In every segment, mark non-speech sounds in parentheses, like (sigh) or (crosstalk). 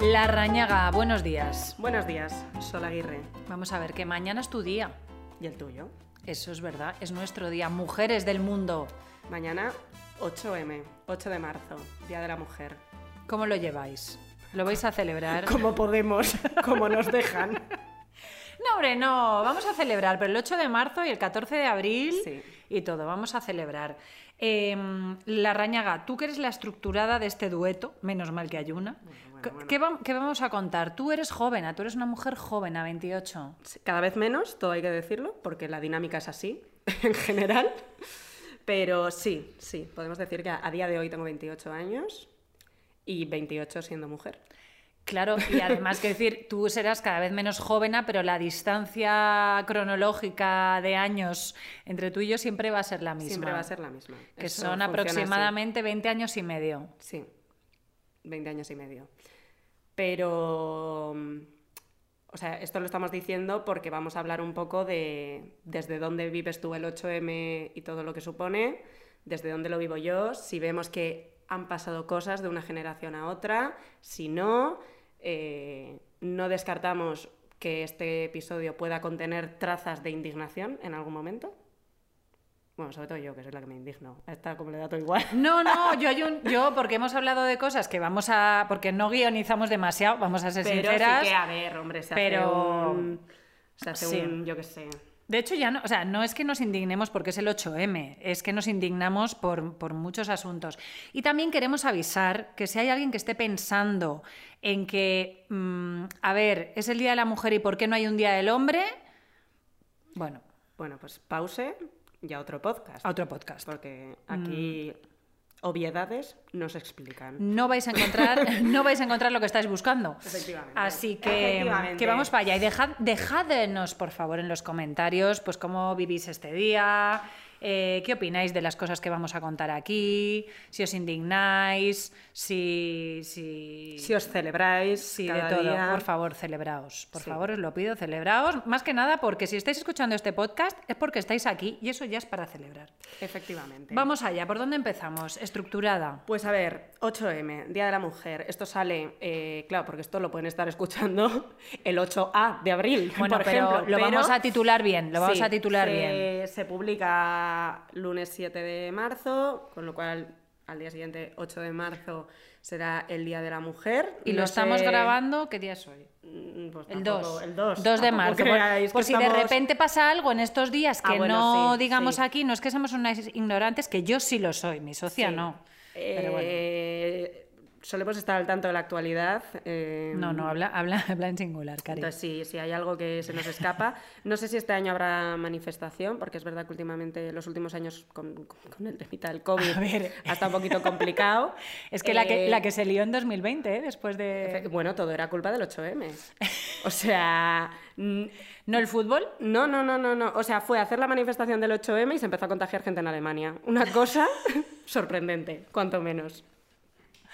La Rañaga, buenos días. Buenos días, Sol Aguirre. Vamos a ver, que mañana es tu día. ¿Y el tuyo? Eso es verdad, es nuestro día. Mujeres del mundo. Mañana 8M, 8 de marzo, Día de la Mujer. ¿Cómo lo lleváis? ¿Lo vais a celebrar? (laughs) Como podemos, como nos dejan. (laughs) No, hombre, no, vamos a celebrar, pero el 8 de marzo y el 14 de abril Sí. y todo, vamos a celebrar. Eh, la Rañaga, tú que eres la estructurada de este dueto, menos mal que hay una. bueno, ¿Qué- bueno. ¿Qué, vam- qué vamos a contar? Tú eres joven, tú eres una mujer joven, a 28. Sí, Cada vez menos, todo hay que decirlo, porque la dinámica es así, (laughs) en general. Pero sí, sí, podemos decir que a día de hoy tengo 28 años y 28 siendo mujer. Claro, y además que decir, tú serás cada vez menos joven, pero la distancia cronológica de años entre tú y yo siempre va a ser la misma. Siempre va a ser la misma. Que Eso son funciona así. aproximadamente 20 años y medio. Sí, 20 años y medio. Pero, mm, o sea, esto lo estamos diciendo porque vamos a hablar un poco de desde dónde vives tú el 8M y todo lo que supone, desde dónde lo vivo yo, si vemos que han pasado cosas de una generación a otra, si no, eh, no descartamos que este episodio pueda contener trazas de indignación en algún momento. Bueno, sobre todo yo, que soy la que me indigno. A esta como le da todo igual. No, no, yo, hay un- yo, porque hemos hablado de cosas que vamos a. porque no guionizamos demasiado, vamos a ser Pero sinceras. sí que, a ver, hombre, se pero- hace un... Se hace Sí. un, yo qué sé... De hecho, ya no, o sea, no es que nos indignemos porque es el 8M, es que nos indignamos por, por muchos asuntos. Y también queremos avisar que si hay alguien que esté pensando en que, mm, a ver, es el Día de la Mujer y por qué no hay un Día del Hombre, bueno, Bueno, pues pause y a otro podcast. a otro podcast. Porque aquí obviedades no se explican. No vais a encontrar, (laughs) no vais a encontrar lo que estáis buscando. Efectivamente. Así que, Efectivamente. que vamos para allá. Y dejad, dejadnos, por favor, en los comentarios, pues cómo vivís este día, eh, qué opináis de las cosas que vamos a contar aquí, si os indignáis, si. si... Si os celebráis Sí, de todo. día... Por favor, celebraos. Por Sí. favor, os lo pido, celebraos. Más que nada porque si estáis escuchando este podcast es porque estáis aquí y eso ya es para celebrar. Efectivamente. Vamos allá. ¿Por dónde empezamos? Estructurada. Pues a ver, 8M, Día de la Mujer. Esto sale, eh, claro, porque esto lo pueden estar escuchando (laughs) el 8A de abril, (laughs) Bueno, por pero ejemplo. lo vamos a titular bien, lo vamos Sí, a titular se, bien. Se publica lunes 7 de marzo, con lo cual al día siguiente, 8 de marzo, será el Día de la Mujer. Y lo estamos sé- grabando, ¿qué día es hoy? Mm, pues El tampoco- 2. El 2. 2 de marzo. Por, que si de repente pasa algo en estos días que Ah, bueno, no sí, digamos sí. aquí, no es que seamos unas ignorantes, que yo sí lo soy, mi socia no. Pero bueno. Eh, Solemos estar al tanto de la actualidad. eh, No, no, habla, habla, (laughs) habla en singular, cari. Entonces, sí, si hay algo que se nos escapa. No sé si este año habrá manifestación, porque es verdad que últimamente, los últimos años, con, con- con el temita del COVID, (laughs) A ver. ha estado un poquito complicado. (laughs) Es que, la que Eh, la que se lió en 2020, ¿eh? después de... Bueno, todo era culpa del 8M. O sea. Mm, ¿No el fútbol? No, no, no, no, no. O sea, fue hacer la manifestación del 8M y se empezó a contagiar gente en Alemania. Una cosa (laughs) sorprendente, cuanto menos.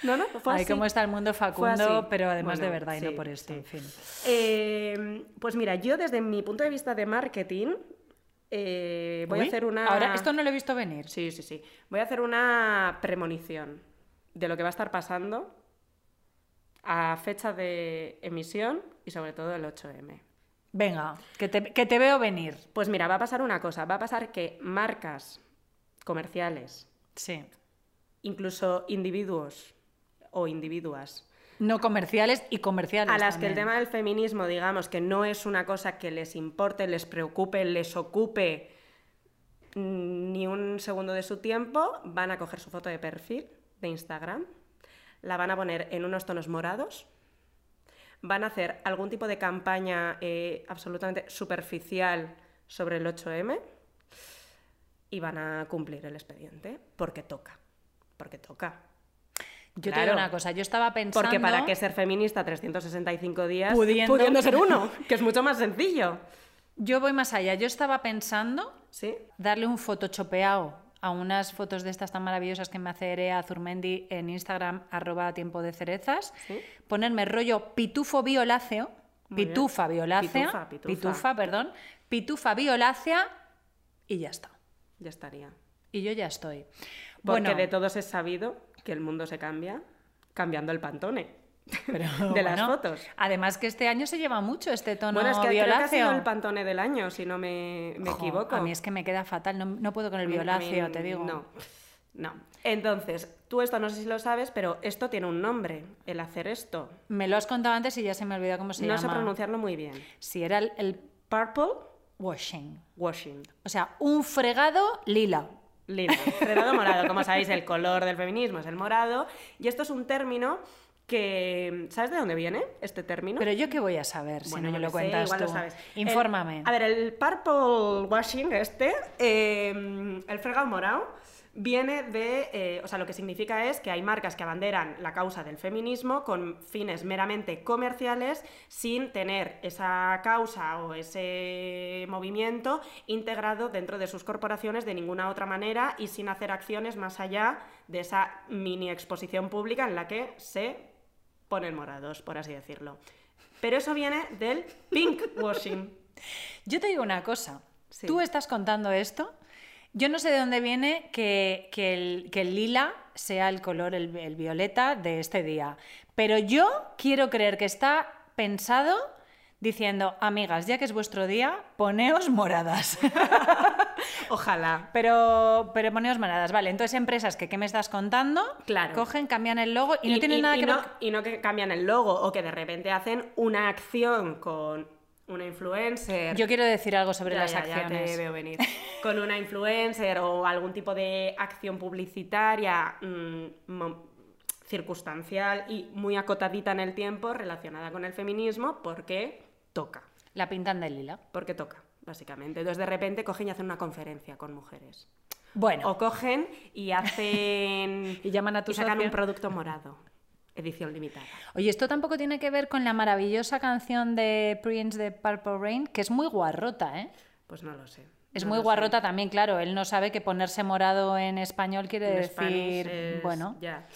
No, no, fue Ay, así. cómo está el mundo facundo, pero además de verdad y no por esto, sí. en fin. Eh, pues mira, yo desde mi punto de vista de marketing eh, voy Uy, a hacer una... Ahora, esto no lo he visto venir. Sí, sí, sí. Voy a hacer una premonición de lo que va a estar pasando a fecha de emisión y sobre todo el 8M. Venga, que te, que te veo venir. Pues mira, va a pasar una cosa. Va a pasar que marcas comerciales, Sí. incluso individuos o individuas, No comerciales y comerciales. a las que el tema del feminismo, digamos, que no es una cosa que les importe, les preocupe, les ocupe mm, ni un segundo de su tiempo, van a coger su foto de perfil de Instagram, la van a poner en unos tonos morados, van a hacer algún tipo de campaña eh, absolutamente superficial sobre el 8M y van a cumplir el expediente, porque toca, porque toca. Yo te Claro. digo una cosa, yo estaba pensando... Porque para qué ser feminista 365 días Pudiendo- ser uno, (laughs) que es mucho más sencillo. Yo voy más allá, yo estaba pensando ¿Sí? darle un photoshopeado a unas fotos de estas tan maravillosas que me hace Erea Zurmendi en Instagram, arroba tiempo de cerezas, Sí. ponerme rollo pitufo violáceo, Muy bien. pitufa violácea, Pitufa, pitufa. perdón, pitufa violácea y ya está. Ya estaría. Y yo ya estoy. Porque Bueno, de todos es sabido que el mundo se cambia cambiando el pantone. (laughs) Pero, de las fotos. Además que este año se lleva mucho este tono Bueno, es que creo que ha violáceo. sido el pantone del año, si no me, equivoco. A mí es que me queda fatal, no, no puedo con el violáceo, mí te digo. No, no. Entonces, tú esto no sé si lo sabes, pero esto tiene un nombre, el hacer esto. Me lo has contado antes y ya se me olvidó cómo se no llama. sé pronunciarlo muy bien. Si era el, el purple washing. Washing. O sea, un fregado lila. Lila. Fregado morado. Como sabéis, el color del feminismo es el morado. Y esto es un término que... ¿Sabes de dónde viene este término? Pero yo qué voy a saber si Bueno, no me lo sé, cuentas igual tú. lo sabes. Infórmame. El- a ver, el purple washing este, eh, el fregado morado, viene de, eh, o sea, lo que significa es que hay marcas que abanderan la causa del feminismo con fines meramente comerciales, sin tener esa causa o ese movimiento integrado dentro de sus corporaciones de ninguna otra manera y sin hacer acciones más allá de esa mini exposición pública en la que se ponen morados, por así decirlo. Pero eso viene del pink washing. (laughs) Yo te digo una cosa. Sí. Tú estás contando esto. Yo no sé de dónde viene que, que el, que el lila sea el color, el, el violeta de este día. Pero yo quiero creer que está pensado diciendo, amigas, ya que es vuestro día, poneos moradas. (laughs) Ojalá. pero, pero poneos moradas. Vale, entonces empresas que, ¿qué me estás contando? Claro. Cogen, cambian el logo y, no tienen nada y que no, ver. y no que cambian el logo o que de repente hacen una acción con una influencer. Yo quiero decir algo sobre Ya, las ya, ya acciones. te veo venir. (laughs) Con una influencer o algún tipo de acción publicitaria mm, circunstancial y muy acotadita en el tiempo relacionada con el feminismo porque toca. La pintan de lila. Porque toca, básicamente. Entonces de repente cogen y hacen una conferencia con mujeres. Bueno, O cogen y hacen. (laughs) Y llaman a tu y sacan socio. un producto morado. Edición limitada. Oye, esto tampoco tiene que ver con la maravillosa canción de Prince de Purple Rain, que es muy guarrota, ¿eh? Pues no lo sé. Es no muy sé. guarrota también, claro. Él no sabe que ponerse morado en español quiere En decir, es- bueno, Ya.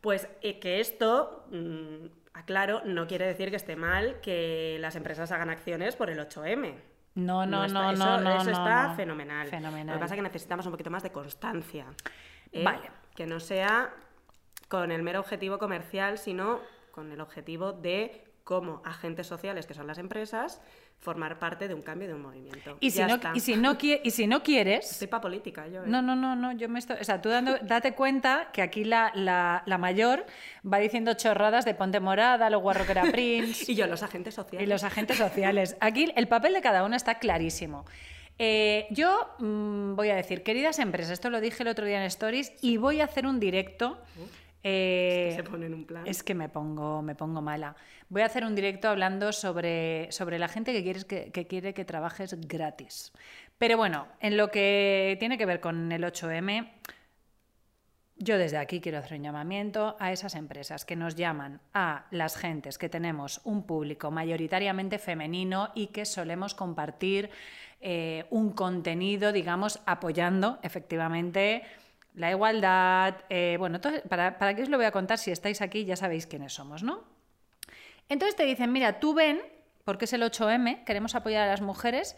Pues eh, que esto, mm, aclaro, no quiere decir que esté mal que las empresas hagan acciones por el 8M. No, no, está- no, eso, no, no, eso no, está no. fenomenal. Fenomenal. Lo que pasa es que necesitamos un poquito más de constancia. ¿eh? Vale. Que no sea con el mero objetivo comercial, sino con el objetivo de, como agentes sociales, que son las empresas, formar parte de un cambio de un movimiento. Y si, Ya no, está. y, si no, qui- y si no quieres, Estoy pa' política, yo. ¿eh? No, no, no, no, yo me estoy... O sea, tú dando- date cuenta que aquí la, la, la mayor va diciendo chorradas de ponte morada, lo guarro que era Prince (laughs) Y yo, los agentes y sociales. los agentes sociales. Aquí el papel de cada uno está clarísimo. Eh, yo mm, voy a decir, queridas empresas, esto lo dije el otro día en Stories y voy a hacer un directo. Eh, se pone en un plan. es que me pongo, me pongo mala. Voy a hacer un directo hablando sobre, sobre la gente que, quieres que, que quiere que trabajes gratis. Pero bueno, en lo que tiene que ver con el 8M, yo desde aquí quiero hacer un llamamiento a esas empresas que nos llaman a las gentes que tenemos un público mayoritariamente femenino y que solemos compartir eh, un contenido, digamos, apoyando efectivamente la igualdad. eh, bueno, todo- para, ¿para qué os lo voy a contar? Si estáis aquí ya sabéis quiénes somos, ¿no? Entonces te dicen, mira, tú ven, porque es el 8M, queremos apoyar a las mujeres,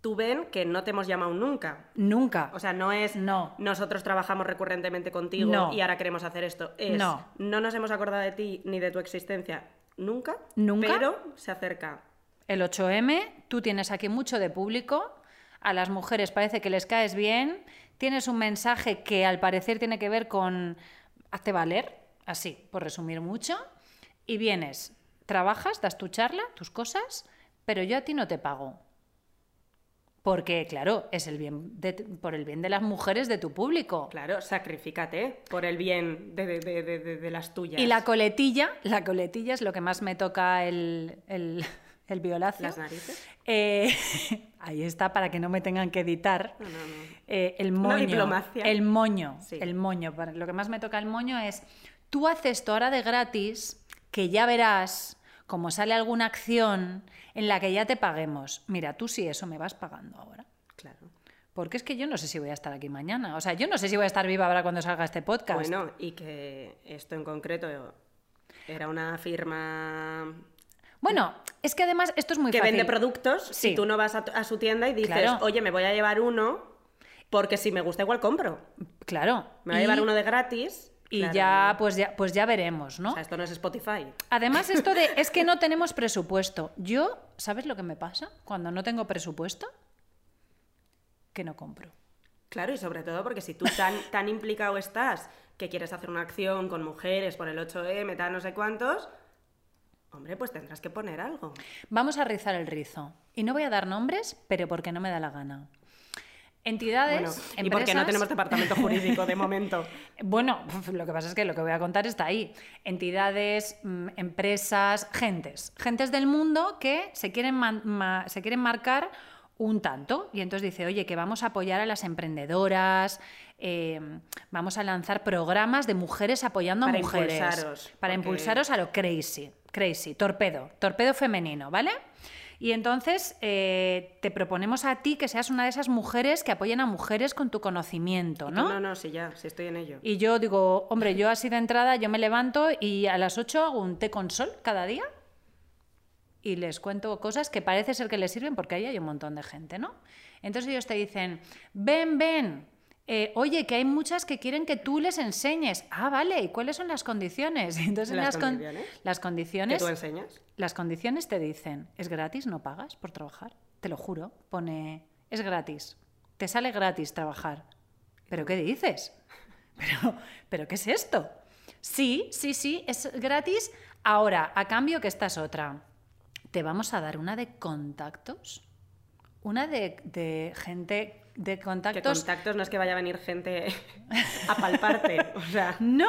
Tú ven que no te hemos llamado nunca. nunca. O sea, no es No. nosotros trabajamos recurrentemente contigo No. y ahora queremos hacer esto. Es No. no nos hemos acordado de ti ni de tu existencia nunca. Nunca. Pero se acerca. El 8M, tú tienes aquí mucho de público, a las mujeres parece que les caes bien, tienes un mensaje que al parecer tiene que ver con hazte valer, así, por resumir mucho, y vienes, trabajas, das tu charla, tus cosas, pero yo a ti no te pago. Porque, claro, es el bien de- por el bien de las mujeres de tu público. Claro, sacrifícate por el bien de- de- de las tuyas. Y la coletilla, la coletilla es lo que más me toca el, el, el violacio. Las narices. Eh, (laughs) ahí está, para que no me tengan que editar. No, no, no. Eh, el Una moño. diplomacia. El moño. Sí. El moño. Lo que más me toca el moño es, tú haces esto ahora de gratis, que ya verás como sale alguna acción en la que ya te paguemos. Mira, tú sí eso me vas pagando ahora. Claro. Porque es que yo no sé si voy a estar aquí mañana. O sea, yo no sé si voy a estar viva ahora cuando salga este podcast. Bueno, y que esto en concreto era una firma Bueno, es que además esto es muy que fácil. vende productos Sí. y tú no vas a, su tienda y dices, Claro. oye, me voy a llevar uno porque si me gusta igual compro. Claro. Me voy a Y- llevar uno de gratis Y Claro. ya, pues ya, pues ya veremos, ¿no? O sea, esto no es Spotify. Además, esto de (laughs) es que no tenemos presupuesto. Yo, ¿sabes lo que me pasa cuando no tengo presupuesto? Que no compro. Claro, y sobre todo porque si tú tan, tan implicado estás que quieres hacer una acción con mujeres por el 8M, tal, no sé cuántos, hombre, pues tendrás que poner algo. Vamos a rizar el rizo. Y no voy a dar nombres, pero porque no me da la gana. Entidades, Bueno, y porque no empresas- tenemos departamento jurídico de (laughs) momento. Bueno, lo que pasa es que lo que voy a contar está ahí. Entidades, mm, empresas, gentes. Gentes del mundo que se quieren, se quieren marcar un tanto. Y entonces dice, oye, que vamos a apoyar a las emprendedoras, eh, vamos a lanzar programas de mujeres apoyando Para a mujeres. impulsaros, Para porque- impulsaros a lo crazy. Crazy, torpedo. Torpedo femenino, ¿vale? Y entonces eh, te proponemos a ti que seas una de esas mujeres que apoyen a mujeres con tu conocimiento, ¿no? no, no, sí, ya, sí estoy en ello. Y yo digo, hombre, yo así de entrada, yo me levanto y a las 8 hago un té con sol cada día y les cuento cosas que parece ser que les sirven porque ahí hay un montón de gente, ¿no? Entonces ellos te dicen, ven, ven, eh, oye, que hay muchas que quieren que tú les enseñes. Ah, vale, ¿y cuáles son las condiciones? (laughs) Entonces en ¿Las las, con- condiciones? las ¿Que condiciones... tú enseñas? Las condiciones te dicen, es gratis, no pagas por trabajar. Te lo juro, pone, es gratis. Te sale gratis trabajar. ¿Pero qué dices? (laughs) ¿Pero, ¿pero qué es esto? Sí, sí, sí, es gratis. Ahora, a cambio que esta es otra. Te vamos a dar una de contactos. Una de, de gente de Que contactos. contactos no es que vaya a venir gente (laughs) a palparte. O sea, No,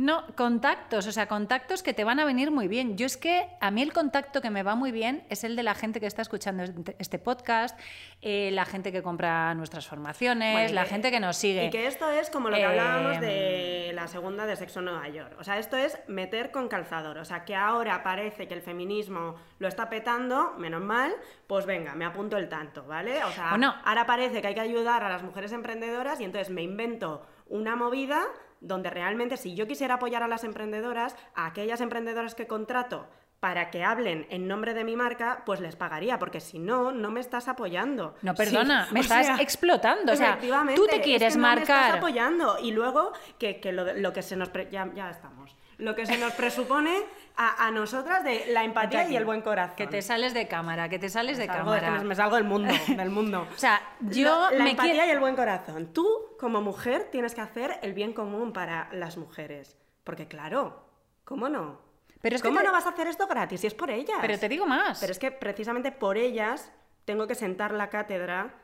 no, contactos, o sea, contactos que te van a venir muy bien. Yo es que a mí el contacto que me va muy bien es el de la gente que está escuchando este- podcast, eh, la gente que compra nuestras formaciones, Bueno, la que- gente que nos sigue. Y que esto es como lo que Eh, hablábamos de la segunda de Sexo Nueva York. O sea, esto es meter con calzador. O sea, que ahora parece que el feminismo lo está petando, menos mal, pues venga, me apunto el tanto, ¿vale? O sea, Bueno. ahora parece que hay que ayudar a las mujeres emprendedoras y entonces me invento una movida donde realmente si yo quisiera apoyar a las emprendedoras, a aquellas emprendedoras que contrato para que hablen en nombre de mi marca, pues les pagaría, porque si no, no me estás apoyando. No, Sí, perdona, (laughs) me estás sea, explotando. O sea, tú te es quieres que no me estás marcar. apoyando. Y luego, que, que lo, lo que se nos... pre- ya, ya estamos. Lo que se nos (laughs) presupone a, a nosotras de la empatía y el buen corazón. Que te sales de cámara, que te sales de es que cámara. me salgo del mundo, (laughs) del mundo. O sea, yo la me empatía quiero... y el buen corazón. Tú, como mujer, tienes que hacer el bien común para las mujeres. Porque claro, ¿cómo no? Pero es que ¿Cómo te- no vas a hacer esto gratis si es por ellas? Pero te digo más. Pero es que precisamente por ellas tengo que sentar la cátedra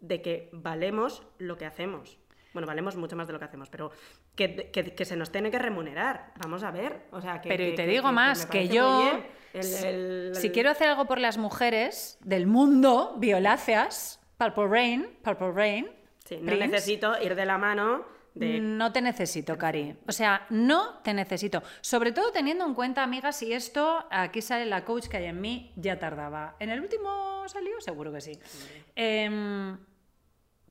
de que valemos lo que hacemos. Bueno, valemos mucho más de lo que hacemos, pero que, que- que se nos tiene que remunerar. Vamos a ver. O sea, que, Pero y te digo más, que yo, muy bien. El- el- si quiero hacer algo por las mujeres del mundo, violáceas, Purple Rain, Purple Rain, Sí, no Prince, necesito ir de la mano de... no te necesito, Cari. O sea, no te necesito. Sobre todo teniendo en cuenta, amigas, si esto, aquí sale la coach que hay en mí, ya tardaba. ¿En el último salió? Seguro que sí. Em,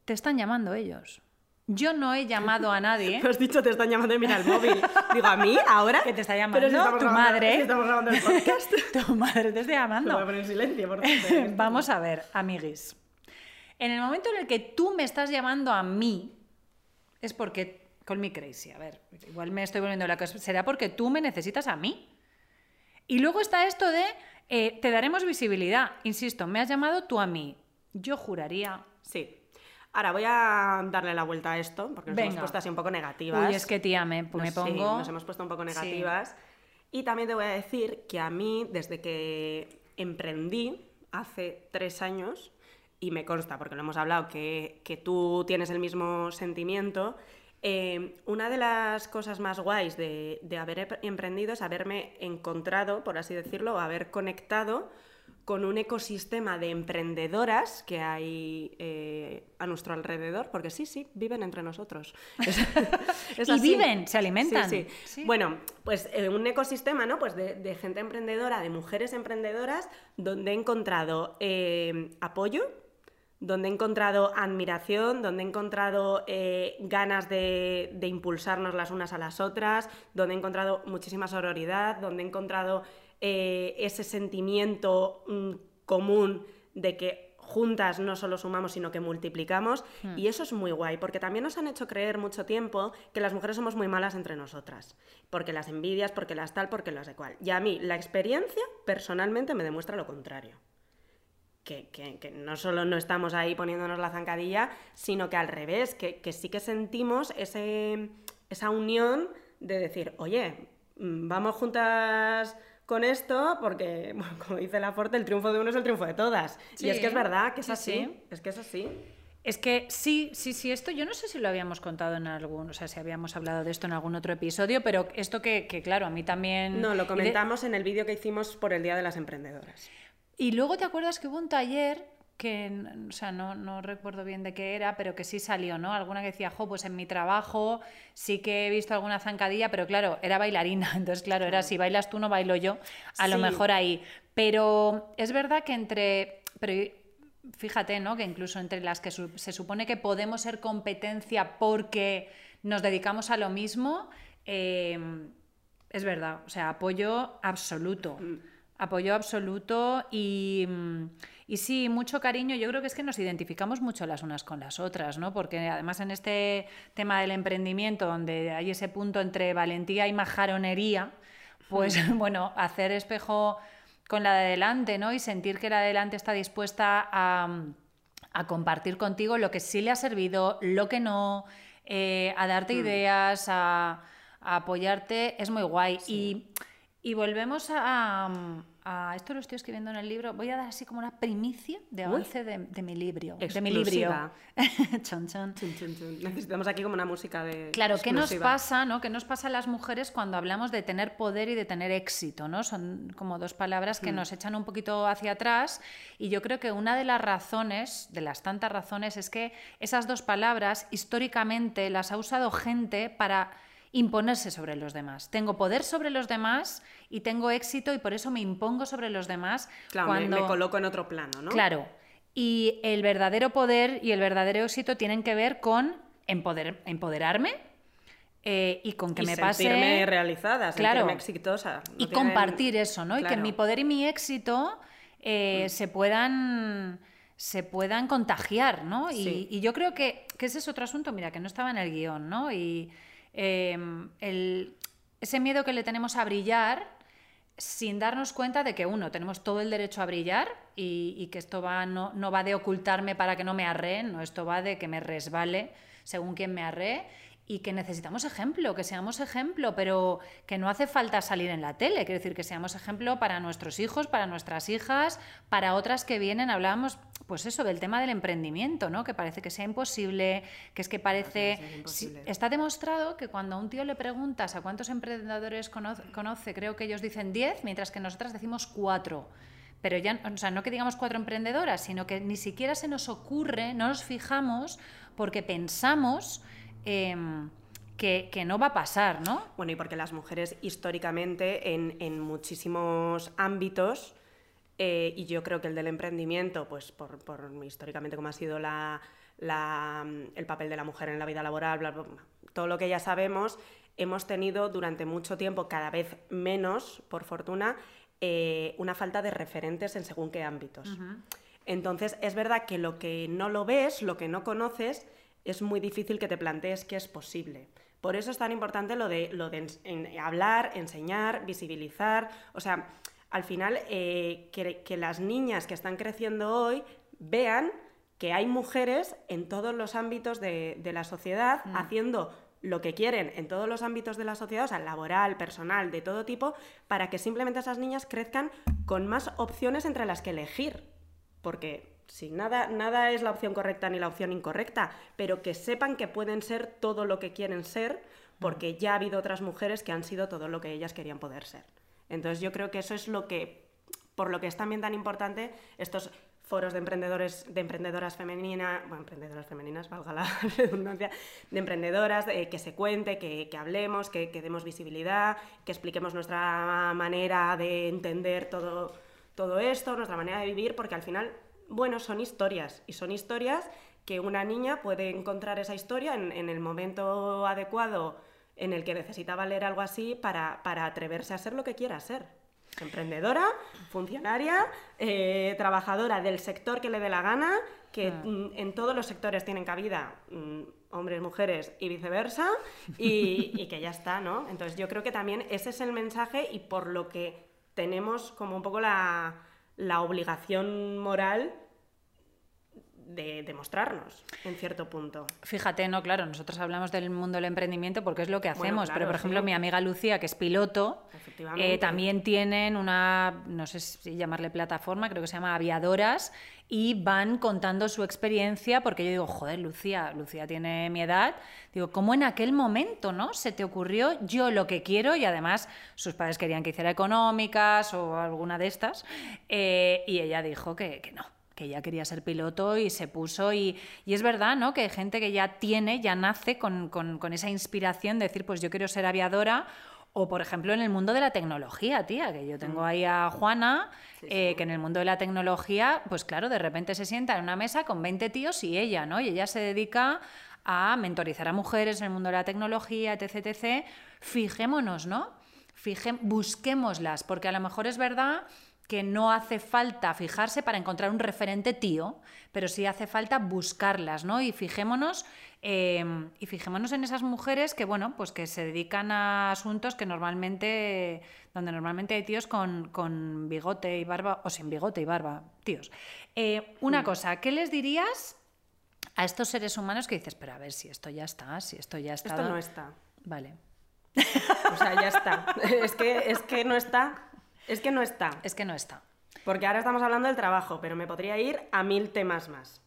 te están llamando ellos. Yo no he llamado a nadie. (laughs) Me has dicho, te están llamando y mira el móvil. Digo, ¿a mí? ¿Ahora? Que te está llamando si tu grabando- madre. si estamos grabando el podcast. (laughs) tu madre te está Lo voy llamando. a poner en silencio, por favor. (laughs) Vamos a ver, amiguis. En el momento en el que tú me estás llamando a mí, es porque. Call me crazy. A ver, igual me estoy volviendo la cosa. Será porque tú me necesitas a mí. Y luego está esto de. eh, te daremos visibilidad. Insisto, me has llamado tú a mí. Yo juraría. Sí. Ahora voy a darle la vuelta a esto, porque nos hemos puesto así un poco negativas. Uy, es que tía, me, me Nos- sí, pongo. nos hemos puesto un poco Sí. negativas. Y también te voy a decir que a mí, desde que emprendí hace tres años, y me consta, porque lo hemos hablado, que, que tú tienes el mismo sentimiento, eh, una de las cosas más guays de, de haber emprendido es haberme encontrado, por así decirlo, o haber conectado con un ecosistema de emprendedoras que hay eh, a nuestro alrededor, porque sí, sí, viven entre nosotros. (laughs) Es- es Y viven, se alimentan. Sí, sí. Sí. Bueno, pues eh, un ecosistema, ¿no? Pues de, de gente emprendedora, de mujeres emprendedoras, donde he encontrado eh, apoyo, donde he encontrado admiración, donde he encontrado eh, ganas de, de impulsarnos las unas a las otras, donde he encontrado muchísima sororidad, donde he encontrado eh, ese sentimiento mm, común de que, juntas no solo sumamos, sino que multiplicamos. Hmm. Y eso es muy guay, porque también nos han hecho creer mucho tiempo que las mujeres somos muy malas entre nosotras. Porque las envidias, porque las tal, porque las de cual. Y a mí, la experiencia, personalmente, me demuestra lo contrario. Que, que- que no solo no estamos ahí poniéndonos la zancadilla, sino que al revés, que, que sí que sentimos ese, esa unión de decir, oye, mm, vamos juntas con esto porque, (laughs) bueno, como dice Laforte, el triunfo de uno es el triunfo de todas. Sí, y es que es verdad, que es sí, así, sí. es que es así. Es que sí, sí, sí, esto yo no sé si lo habíamos contado en algún, o sea, si habíamos hablado de esto en algún otro episodio, pero esto que, que, claro, a mí también... No, lo de- comentamos en el vídeo que hicimos por el Día de las Emprendedoras. Y luego te acuerdas que hubo un taller que, o sea, no, no recuerdo bien de qué era, pero que sí salió, ¿no? Alguna que decía, jo, pues en mi trabajo sí que he visto alguna zancadilla, pero claro, era bailarina, (laughs) entonces claro, era si bailas tú no bailo yo, a lo mejor ahí. Pero es verdad que entre, pero fíjate, ¿no? Que incluso entre las que su- se supone que podemos ser competencia porque nos dedicamos a lo mismo, eh, es verdad, o sea, apoyo absoluto. Apoyo absoluto y, mm, y sí, mucho cariño. Yo creo que es que nos identificamos mucho las unas con las otras, ¿no? Porque además en este tema del emprendimiento, donde hay ese punto entre valentía y majaronería, pues (laughs) bueno, hacer espejo con la de adelante, ¿no? Y sentir que la de adelante está dispuesta a, a compartir contigo lo que sí le ha servido, lo que no, eh, a darte ideas, a, a apoyarte, es muy guay. Y, y volvemos a, a- Esto lo estoy escribiendo en el libro. Voy a dar así como una primicia de avance de, de mi libro. De mi libro. (laughs) Chon, chon. Chun, chun, chun. Necesitamos aquí como una música de. Claro, ¿qué nos pasa, no? ¿Qué nos pasa a las mujeres cuando hablamos de tener poder y de tener éxito, ¿no? Son como dos palabras que nos echan un poquito hacia atrás y yo creo que una de las razones, de las tantas razones, es que esas dos palabras históricamente las ha usado gente para imponerse sobre los demás. Tengo poder sobre los demás y tengo éxito y por eso me impongo sobre los demás Claro, cuando me, coloco en otro plano, ¿no? Claro. Y el verdadero poder y el verdadero éxito tienen que ver con empoder- empoderarme eh, y con que y me sentirme pase. realizada, Claro. sentirme exitosa. No y compartir eso, ¿no? Y que Claro. Mm. mi poder y mi éxito eh, se puedan se puedan contagiar, ¿no? Y yo creo que, que ese es otro asunto, mira, que no estaba en el guion, ¿no? Y eh, el- ese miedo que le tenemos a brillar sin darnos cuenta de que, uno, tenemos todo el derecho a brillar y, y que esto va, no, no va de ocultarme para que no me arreen, no, esto va de que me resbale según quien me arree y que necesitamos ejemplo, que seamos ejemplo, pero que no hace falta salir en la tele, quiero decir que seamos ejemplo para nuestros hijos, para nuestras hijas, para otras que vienen, hablábamos, pues eso, del tema del emprendimiento, ¿no? Que parece que sea imposible, que es que parece... sí, está demostrado que cuando a un tío le preguntas a cuántos emprendedores cono- conoce, creo que ellos dicen 10, mientras que nosotras decimos 4. Pero ya, o sea, no que digamos cuatro emprendedoras, sino que ni siquiera se nos ocurre, no nos fijamos, porque pensamos em, que, que no va a pasar, ¿no? Bueno, y porque las mujeres históricamente en, en muchísimos ámbitos, eh, y yo creo que el del emprendimiento, pues por, por históricamente cómo ha sido la, la- el papel de la mujer en la vida laboral, bla, bla, bla, todo lo que ya sabemos, hemos tenido durante mucho tiempo, cada vez menos, por fortuna, eh, una falta de referentes en según qué ámbitos. Entonces, es verdad que lo que no lo ves, lo que no conoces, es muy difícil que te plantees que es posible. Por eso es tan importante lo de, lo de ens- en- hablar, enseñar, visibilizar. O sea, al final, eh, que, que las niñas que están creciendo hoy vean que hay mujeres en todos los ámbitos de, de la sociedad haciendo lo que quieren en todos los ámbitos de la sociedad, o sea, laboral, personal, de todo tipo, para que simplemente esas niñas crezcan con más opciones entre las que elegir. Porque si nada, nada es la opción correcta ni la opción incorrecta, pero que sepan que pueden ser todo lo que quieren ser, porque ya ha habido otras mujeres que han sido todo lo que ellas querían poder ser. Entonces yo creo que eso es lo que, por lo que es también tan importante estos foros de emprendedores, de emprendedoras femeninas, bueno, emprendedoras femeninas, valga la (laughs) redundancia, de emprendedoras, eh, que se cuente, que, que hablemos, que, que demos visibilidad, que expliquemos nuestra manera de entender todo, todo esto, nuestra manera de vivir, porque al final, bueno, son historias, y son historias que una niña puede encontrar esa historia en, en el momento adecuado en el que necesitaba leer algo así para, para atreverse a ser lo que quiera ser. Emprendedora, funcionaria, eh, trabajadora del sector que le dé la gana, que Ah. mm, en todos los sectores tienen cabida mm, hombres, mujeres y viceversa, y, y que ya está, ¿no? Entonces yo creo que también ese es el mensaje y por lo que tenemos como un poco la, la obligación moral de demostrarnos en cierto punto. Fíjate, no, claro, nosotros hablamos del mundo del emprendimiento porque es lo que Bueno, hacemos, pero por ejemplo sí. mi amiga Lucía, que es piloto, eh, también tienen una, no sé si llamarle plataforma, creo que se llama Aviadoras, y van contando su experiencia, porque yo digo, joder, Lucía, Lucía tiene mi edad, digo, ¿cómo en aquel momento, no? Se te ocurrió yo lo que quiero y además sus padres querían que hiciera económicas o alguna de estas, eh, y ella dijo que, que no que ella quería ser piloto y se puso y, y es verdad, ¿no? Que hay gente que ya tiene, ya nace con, con- con esa inspiración de decir, pues yo quiero ser aviadora o, por ejemplo, en el mundo de la tecnología, tía, que yo tengo ahí a Juana, eh, que en el mundo de la tecnología, pues claro, de repente se sienta en una mesa con 20 tíos y ella, ¿no? Y ella se dedica a mentorizar a mujeres en el mundo de la tecnología, etc, etc. Fijémonos, ¿no? Fije, busquémoslas, porque a lo mejor es verdad que no hace falta fijarse para encontrar un referente tío, pero sí hace falta buscarlas, ¿no? Y fijémonos, eh, y fijémonos en esas mujeres que, bueno, pues que se dedican a asuntos que normalmente, donde normalmente hay tíos con, con bigote y barba, o sin bigote y barba, tíos. Eh, una cosa, ¿qué les dirías a estos seres humanos que dices, pero a ver si esto ya está, si esto ya está? Esto no está. Vale. O sea, ya está. (laughs) es, que, es que no está. Es que no está. Es que no está. Porque ahora estamos hablando del trabajo, pero me podría ir a mil temas más.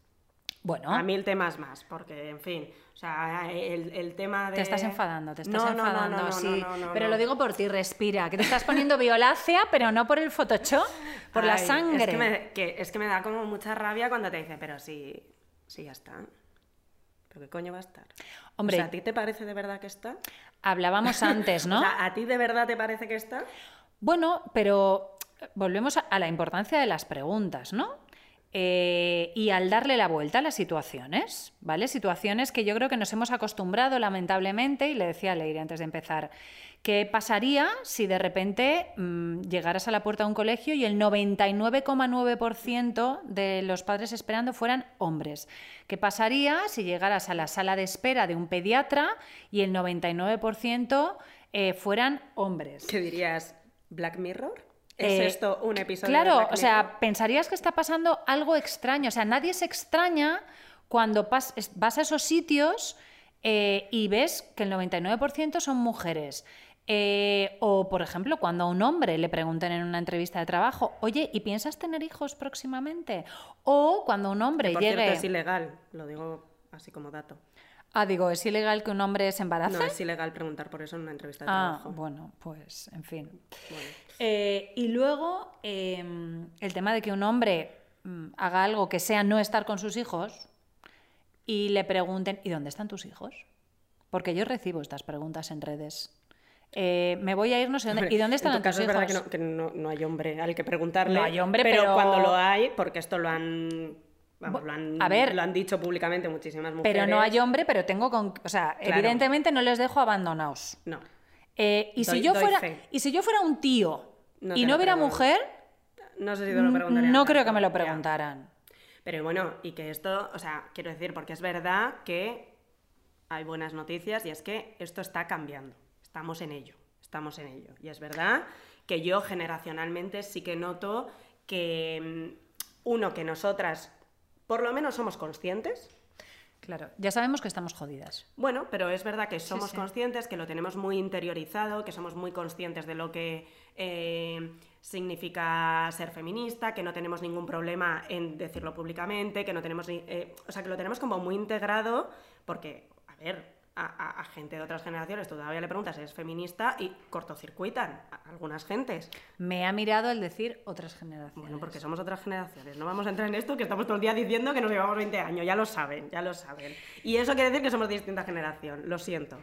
Bueno, A mil temas más, porque, en fin, o sea, el, el tema de... Te estás enfadando, te estás No, enfadando, no, no, sí. no, no, pero lo digo por ti, respira, que te estás poniendo violácea, pero no por el Photoshop, por la sangre. Es que, me, que- es que me da como mucha rabia cuando te dice, pero sí, sí ya está. ¿Pero qué coño va a estar? Hombre. O sea, ¿a ti te parece de verdad que está? Hablábamos antes, ¿no? (laughs) O sea, ¿a ti de verdad te parece que está? Bueno, pero volvemos a, la importancia de las preguntas, ¿no? Eh, y al darle la vuelta a las situaciones, ¿vale? Situaciones que yo creo que nos hemos acostumbrado lamentablemente, y le decía a Leire antes de empezar, ¿qué pasaría si de repente mm, llegaras a la puerta de un colegio y el 99,9% de los padres esperando fueran hombres? ¿Qué pasaría si llegaras a la sala de espera de un pediatra y el 99% eh, fueran hombres? ¿Qué dirías? ¿Black Mirror? ¿Es Eh, esto un episodio de Claro, o sea, pensarías que está pasando algo extraño. O sea, nadie se extraña cuando vas a esos sitios eh, y ves que el 99% son mujeres. Eh, o, por ejemplo, cuando a un hombre le pregunten en una entrevista de trabajo, oye, ¿y piensas tener hijos próximamente? O cuando un hombre Por llegue... cierto, es ilegal, lo digo así como dato. Ah, digo, ¿es ilegal que un hombre se embarace? No es ilegal preguntar por eso en una entrevista de ah, trabajo. bueno, pues, en fin. Bueno. Eh, y luego eh, el tema de que un hombre mm, haga algo que sea no estar con sus hijos y le pregunten, ¿y dónde están tus hijos? Porque yo recibo estas preguntas en redes. Eh, me voy a ir no sé dónde. Hombre, ¿Y dónde están en tu caso tus es hijos? verdad que, no, que no- no hay hombre al que preguntarle. No hay hombre, pero, pero- cuando lo hay, porque esto lo han, vamos, lo han, a ver. lo han dicho públicamente muchísimas mujeres. Pero no hay hombre, pero tengo con... O sea, Claro. evidentemente no les dejo abandonados. No. Eh, y, si yo fuera, fe. y si yo fuera un tío No y no hubiera mujer, No sé si te lo preguntaría. no creo que me lo preguntaran. Pero bueno, y que esto, o sea, quiero decir, porque es verdad que hay buenas noticias y es que esto está cambiando. Estamos en ello, estamos en ello. Y es verdad que yo generacionalmente sí que noto que, mm, uno, que nosotras por lo menos somos conscientes. Claro, ya sabemos que estamos jodidas. Bueno, pero es verdad que somos sí. conscientes, que lo tenemos muy interiorizado, que somos muy conscientes de lo que eh, significa ser feminista, que no tenemos ningún problema en decirlo públicamente, que no tenemos, ni- eh, o sea, que lo tenemos como muy integrado, porque, a ver, a, a- a gente de otras generaciones tú todavía le preguntas, ¿es feminista? Y cortocircuitan a algunas gentes. Me ha mirado el decir otras generaciones. Bueno, porque somos otras generaciones. No vamos a entrar en esto que estamos todo el día diciendo que nos llevamos 20 años. Ya lo saben, ya lo saben. Y eso quiere decir que somos de distinta generación. Lo siento.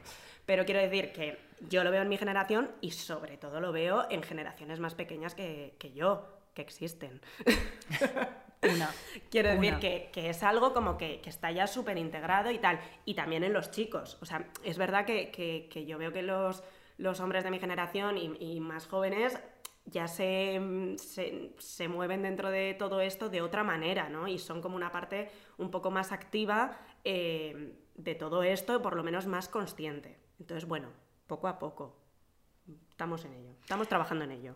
Pero quiero decir que yo lo veo en mi generación y sobre todo lo veo en generaciones más pequeñas que, que yo, que existen. (laughs) Una. (laughs) Quiero decir que, que es algo como que, que está ya súper integrado y tal. Y también en los chicos. O sea, es verdad que, yo veo que los, los hombres de mi generación y, y más jóvenes ya se, se, mueven dentro de todo esto de otra manera, ¿no? Y son como una parte un poco más activa eh, de todo esto, por lo menos más consciente. Entonces, bueno, poco a poco. Estamos en ello, estamos trabajando en ello.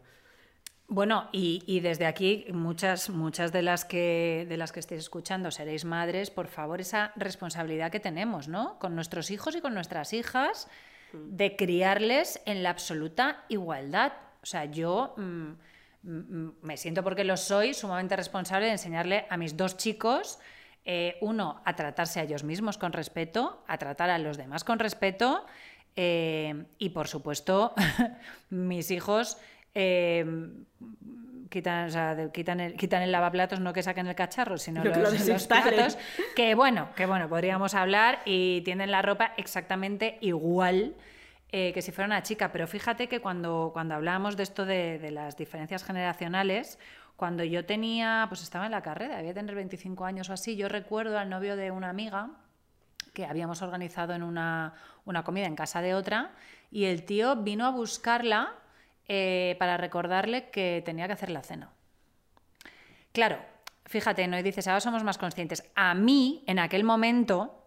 Bueno, y, desde aquí, muchas, muchas de las que de las que estéis escuchando seréis madres, por favor, esa responsabilidad que tenemos, ¿no? Con nuestros hijos y con nuestras hijas, mm. de criarles en la absoluta igualdad. O sea, yo mm, mm, me siento porque lo soy, sumamente responsable de enseñarle a mis dos chicos, eh, uno, a tratarse a ellos mismos con respeto, a tratar a los demás con respeto, eh, y por supuesto, (laughs) mis hijos eh, quitan, quitan, el, quitan el lavaplatos, no que saquen el cacharro, sino (laughs) los, los platos, que bueno, que bueno, podríamos hablar y tienen la ropa exactamente igual eh, que si fuera una chica. Pero fíjate que cuando, cuando hablábamos de esto de, las diferencias generacionales, cuando yo tenía, pues estaba en la carrera, debía tener 25 años o así, yo recuerdo al novio de una amiga que habíamos organizado en una, una comida en casa de otra y el tío vino a buscarla eh, para recordarle que tenía que hacer la cena. Claro, fíjate, ¿no? Y dices, ahora somos más conscientes. A mí, en aquel momento,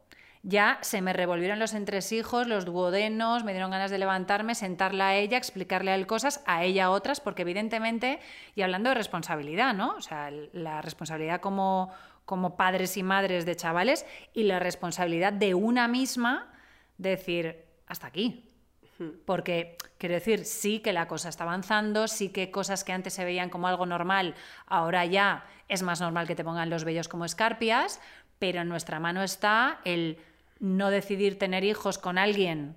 ya se me revolvieron los entresijos, los duodenos, me dieron ganas de levantarme, sentarla a ella, explicarle a él cosas, a ella otras, porque evidentemente, y hablando de responsabilidad, ¿no? O sea, la responsabilidad como, como padres y madres de chavales y la responsabilidad de una misma, decir, hasta aquí. Porque, quiero decir, sí que la cosa está avanzando, sí que cosas que antes se veían como algo normal, ahora ya es más normal que te pongan los vellos como escarpias, pero en nuestra mano está el no decidir tener hijos con alguien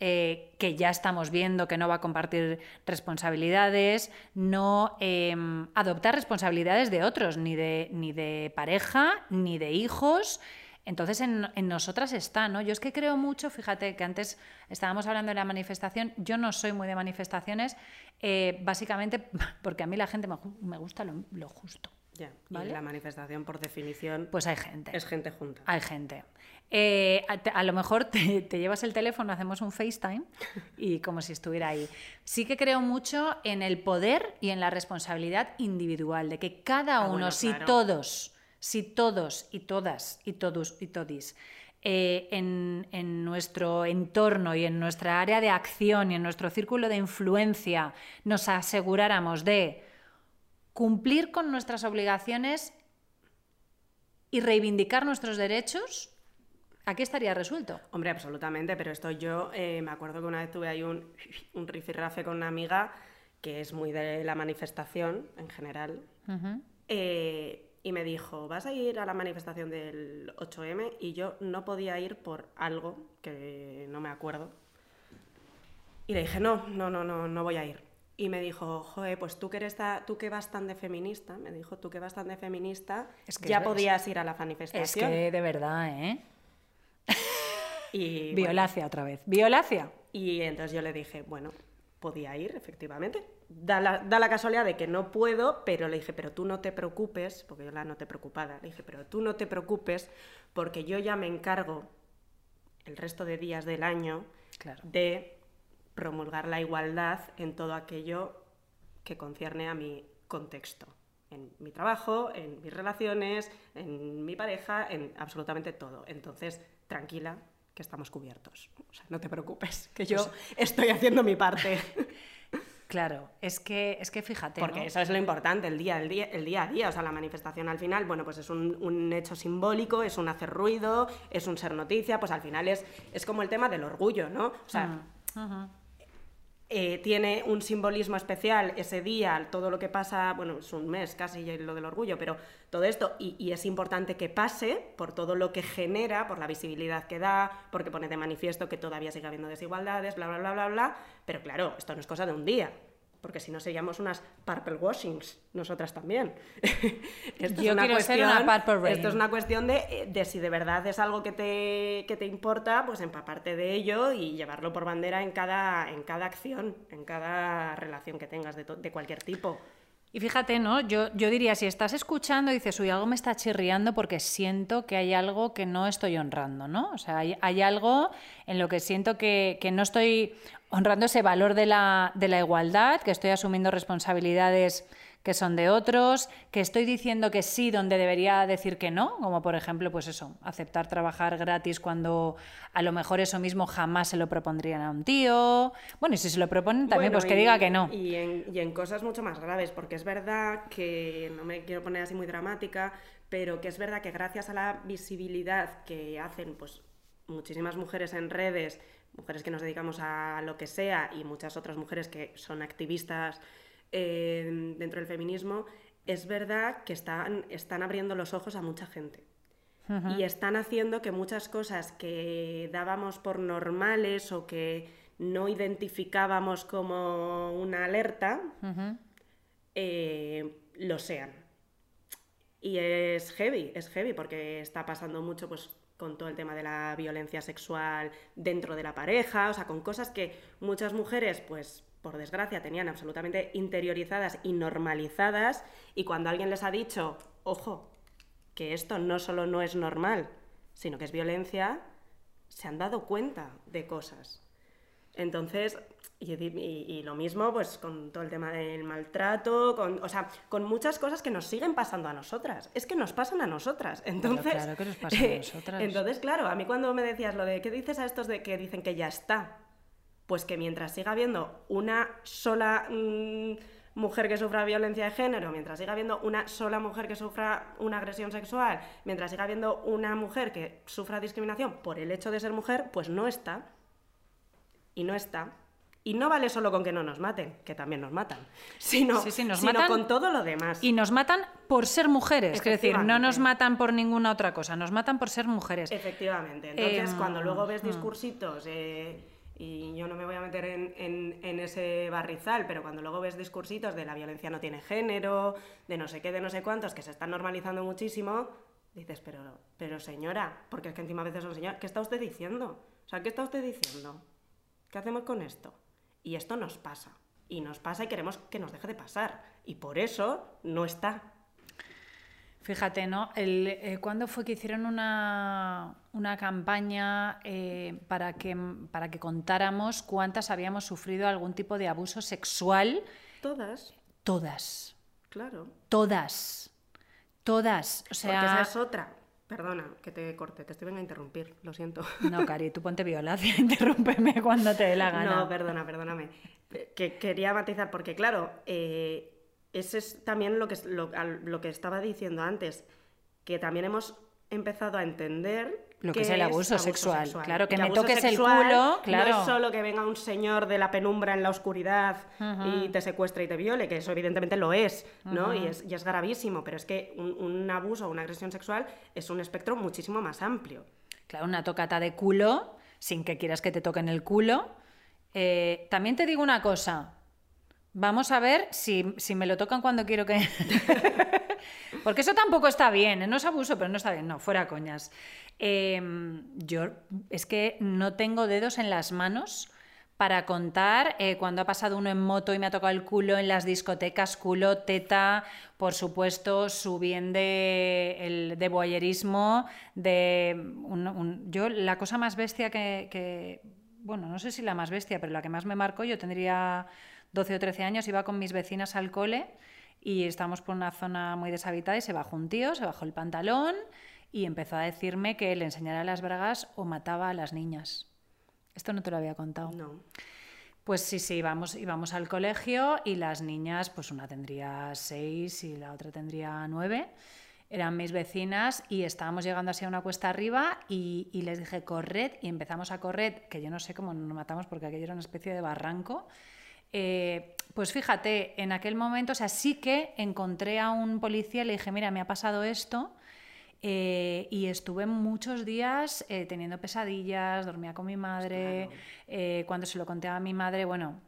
eh, que ya estamos viendo que no va a compartir responsabilidades, no em, adoptar responsabilidades de otros, ni de, ni de pareja, ni de hijos. Entonces en, nosotras está, ¿no? Yo es que creo mucho, fíjate que antes estábamos hablando de la manifestación, yo no soy muy de manifestaciones, eh, básicamente (laughs) porque a mí la gente me, gusta lo, justo. Ya, ¿vale? y la manifestación por definición... Pues hay gente. Es gente junta. Hay gente. Eh, a, lo mejor te, llevas el teléfono, hacemos un FaceTime y como si estuviera ahí. Sí que creo mucho en el poder y en la responsabilidad individual, de que cada ah, uno, si todos si todos y todas y todos y todis eh, en, nuestro entorno y en nuestra área de acción y en nuestro círculo de influencia nos aseguráramos de cumplir con nuestras obligaciones y reivindicar nuestros derechos, aquí estaría resuelto. Hombre, absolutamente, pero esto yo eh, me acuerdo que una vez tuve ahí un, (laughs) un rifirrafe con una amiga que es muy de la manifestación en general y me dijo, ¿vas a ir a la manifestación del 8M? Y yo no podía ir por algo que no me acuerdo. Y le dije, no, no, no, no, no voy a ir. Y me dijo, joe, pues tú que, eres tú que vas tan de feminista, me dijo, tú que vas tan de feminista, es que ya podías ir a la manifestación. Es que de verdad, ¿eh? y, (laughs) Violacia otra vez. Violacia. Y entonces yo le dije, bueno, podía ir, efectivamente da la, casualidad de que no puedo, pero le dije, pero tú no te preocupes, porque yo la noté preocupada, le dije, pero tú no te preocupes porque yo ya me encargo el resto de días del año de promulgar la igualdad en todo aquello que concierne a mi contexto, en mi trabajo, en mis relaciones, en mi pareja, en absolutamente todo. Entonces, tranquila, que estamos cubiertos. O sea, no te preocupes, que yo pues estoy haciendo mi parte. (laughs) Claro, es que, es que fíjate. Porque eso es lo importante, el día, el, día, el día a día. O sea, la manifestación al final, bueno, pues es un, hecho simbólico, es un hacer ruido, es un ser noticia, pues al final es, es como el tema del orgullo, ¿no? O sea, eh, tiene un simbolismo especial ese día, todo lo que pasa, bueno, es un mes casi lo del orgullo, pero todo esto, y, y, es importante que pase por todo lo que genera, por la visibilidad que da, porque pone de manifiesto que todavía sigue habiendo desigualdades, bla, bla, bla, bla, bla, pero claro, esto no es cosa de un día, porque si no seríamos unas purple washings, nosotras también. (laughs) esto Yo es una cuestión, ser una purple. Esto es una cuestión de, de, si de verdad es algo que te, que te importa, pues empaparte de ello y llevarlo por bandera en cada, en cada acción, en cada relación que tengas de, de cualquier tipo. Y fíjate, ¿no? Yo, yo diría, si estás escuchando y dices, uy, algo me está chirriando porque siento que hay algo que no estoy honrando, ¿no? O sea, hay, hay algo en lo que siento que, que, no estoy honrando ese valor de la, de la igualdad, que estoy asumiendo responsabilidades que son de otros, que estoy diciendo que sí donde debería decir que no, como por ejemplo, pues eso, aceptar trabajar gratis cuando a lo mejor eso mismo jamás se lo propondrían a un tío. Bueno, y si se lo proponen también, pues que diga que no. Y en, y en cosas mucho más graves, porque es verdad que, no me quiero poner así muy dramática, pero que es verdad que gracias a la visibilidad que hacen pues muchísimas mujeres en redes, mujeres que nos dedicamos a lo que sea y muchas otras mujeres que son activistas eh, dentro del feminismo, es verdad que están, están abriendo los ojos a mucha gente. Y están haciendo que muchas cosas que dábamos por normales o que no identificábamos como una alerta, eh, lo sean. Y es heavy, es heavy, porque está pasando mucho pues, con todo el tema de la violencia sexual dentro de la pareja, o sea, con cosas que muchas mujeres, pues por desgracia, tenían absolutamente interiorizadas y normalizadas y cuando alguien les ha dicho, ojo, que esto no solo no es normal, sino que es violencia, se han dado cuenta de cosas. Entonces, y, lo mismo pues con todo el tema del maltrato, con, o sea, con muchas cosas que nos siguen pasando a nosotras. Es que nos pasan a nosotras. Entonces, claro que nos pasa a (laughs) nosotras. entonces, claro, a mí cuando me decías lo de, ¿qué dices a estos de que dicen que ya está? Pues que mientras siga habiendo una sola mm, mujer que sufra violencia de género, mientras siga habiendo una sola mujer que sufra una agresión sexual, mientras siga habiendo una mujer que sufra discriminación por el hecho de ser mujer, pues no está. Y no está. Y no vale solo con que no nos maten, que también nos matan, (laughs) sino, con todo lo demás. Y nos matan por ser mujeres, es decir, no nos matan por ninguna otra cosa, nos matan por ser mujeres. Efectivamente. Entonces, em, cuando luego ves mm. discursitos... Eh, y yo no me voy a meter en, ese barrizal, pero cuando luego ves discursitos de la violencia no tiene género, de no sé qué, de no sé cuántos, que se están normalizando muchísimo, dices, pero, pero señora, porque es que encima a veces son señora, ¿qué está usted diciendo? O sea, ¿qué está usted diciendo? ¿Qué hacemos con esto? Y esto nos pasa. Y nos pasa y queremos que nos deje de pasar. Y por eso no está. Fíjate, ¿no? El, eh, ¿Cuándo fue que hicieron una, una campaña eh, para, que, para que contáramos cuántas habíamos sufrido algún tipo de abuso sexual? Todas. Todas. Claro. Todas. Todas. O sea... Porque esa es otra. Perdona que te corte, te estoy venga a interrumpir, lo siento. No, Cari, tú ponte violacia, (laughs) (laughs) interrúmpeme cuando te dé la gana. No, perdona, perdóname. Que quería matizar, porque claro, eh, ese es también lo que, lo, que estaba diciendo antes, que también hemos empezado a entender lo que es el abuso, sexual. Claro, que, me toques el culo, claro. No es solo que venga un señor de la penumbra en la oscuridad y te secuestre y te viole, que eso evidentemente lo es, ¿no? y, es y, es gravísimo, pero es que un, abuso o una agresión sexual es un espectro muchísimo más amplio. Claro, una tocata de culo, sin que quieras que te toquen el culo. Eh, también te digo una cosa, Vamos a ver si, me lo tocan cuando quiero que... (laughs) Porque eso tampoco está bien, ¿eh? no es abuso, pero no está bien, no, fuera coñas. Em, yo es que no tengo dedos en las manos para contar eh, cuando ha pasado uno en moto y me ha tocado el culo en las discotecas, culo, teta, por supuesto, su bien de, el, de boyerismo, de... yo la cosa más bestia que, que... Bueno, no sé si la más bestia, pero la que más me marcó, yo tendría 12 o 13 años, iba con mis vecinas al cole y estábamos por una zona muy deshabitada y se bajó un tío, se bajó el pantalón y empezó a decirme que le enseñara las bragas o mataba a las niñas. Esto no te lo había contado. No. Pues sí, sí, íbamos, íbamos al colegio y las niñas, pues una tendría seis y la otra tendría nueve. Eran mis vecinas y estábamos llegando así a una cuesta arriba y, y les dije, corred, y empezamos a correr, que yo no sé cómo nos matamos porque aquello era una especie de barranco. Eh, pues fíjate, en aquel momento, o sea, sí que encontré a un policía y le dije, mira, me ha pasado esto. Eh, y estuve muchos días eh, teniendo pesadillas, dormía con mi madre, cuando se lo conté a mi madre, bueno,